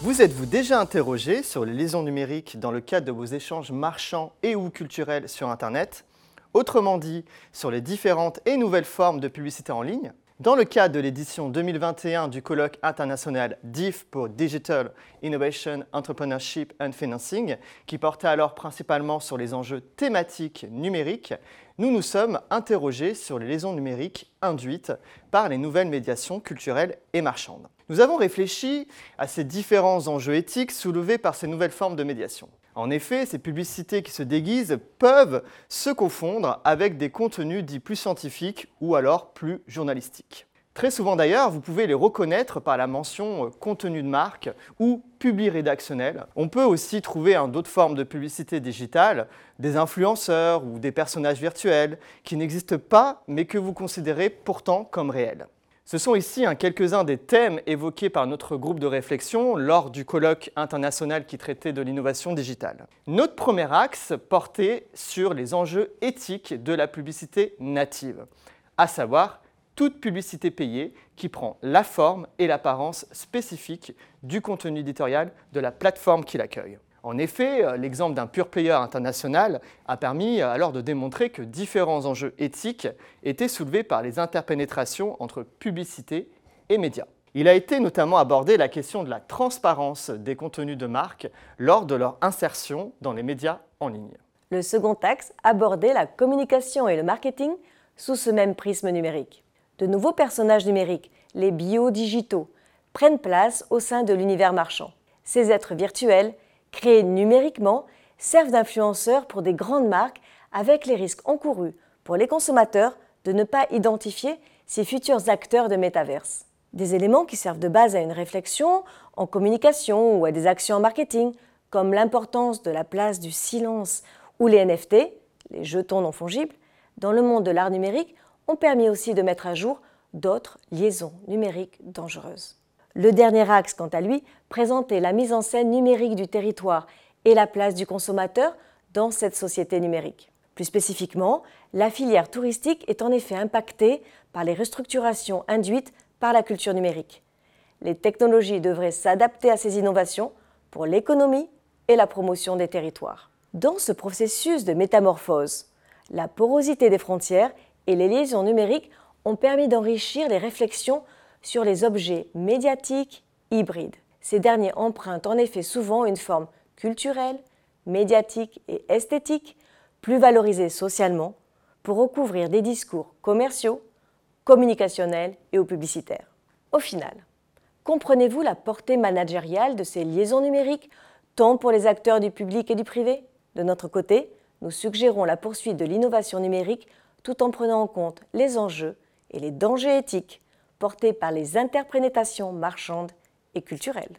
Vous êtes-vous déjà interrogé sur les liaisons numériques dans le cadre de vos échanges marchands et ou culturels sur Internet? Autrement dit, sur les différentes et nouvelles formes de publicité en ligne? Dans le cadre de l'édition 2021 du colloque international DIF pour Digital Innovation, Entrepreneurship and Financing, qui portait alors principalement sur les enjeux thématiques numériques, nous nous sommes interrogés sur les liaisons numériques induites par les nouvelles médiations culturelles et marchandes. Nous avons réfléchi à ces différents enjeux éthiques soulevés par ces nouvelles formes de médiation. En effet, ces publicités qui se déguisent peuvent se confondre avec des contenus dits plus scientifiques ou alors plus journalistiques. Très souvent d'ailleurs, vous pouvez les reconnaître par la mention euh, contenu de marque ou publi rédactionnel. On peut aussi trouver d'autres formes de publicité digitale, des influenceurs ou des personnages virtuels qui n'existent pas mais que vous considérez pourtant comme réels. Ce sont ici quelques-uns des thèmes évoqués par notre groupe de réflexion lors du colloque international qui traitait de l'innovation digitale. Notre premier axe portait sur les enjeux éthiques de la publicité native, à savoir toute publicité payée qui prend la forme et l'apparence spécifique du contenu éditorial de la plateforme qui l'accueille. En effet, euh, l'exemple d'un pure player international a permis euh, alors de démontrer que différents enjeux éthiques étaient soulevés par les interpénétrations entre publicité et médias. Il a été notamment abordé la question de la transparence des contenus de marque lors de leur insertion dans les médias en ligne. Le second axe abordait la communication et le marketing sous ce même prisme numérique. De nouveaux personnages numériques, les biodigitaux, prennent place au sein de l'univers marchand. Ces êtres virtuels créés numériquement, servent d'influenceurs pour des grandes marques avec les risques encourus pour les consommateurs de ne pas identifier ces futurs acteurs de métaverse. Des éléments qui servent de base à une réflexion en communication ou à des actions en marketing, comme l'importance de la place du silence ou les NFT, les jetons non fongibles, dans le monde de l'art numérique, ont permis aussi de mettre à jour d'autres liaisons numériques dangereuses. Le dernier axe, quant à lui, présentait la mise en scène numérique du territoire et la place du consommateur dans cette société numérique. Plus spécifiquement, la filière touristique est en effet impactée par les restructurations induites par la culture numérique. Les technologies devraient s'adapter à ces innovations pour l'économie et la promotion des territoires. Dans ce processus de métamorphose, la porosité des frontières et les liaisons numériques ont permis d'enrichir les réflexions sur les objets médiatiques hybrides. Ces derniers empruntent en effet souvent une forme culturelle, médiatique et esthétique, plus valorisée socialement, pour recouvrir des discours commerciaux, communicationnels et publicitaires. Au final, comprenez-vous la portée managériale de ces liaisons numériques, tant pour les acteurs du public et du privé? De notre côté, nous suggérons la poursuite de l'innovation numérique tout en prenant en compte les enjeux et les dangers éthiques portés par les interprétations marchandes et culturelles.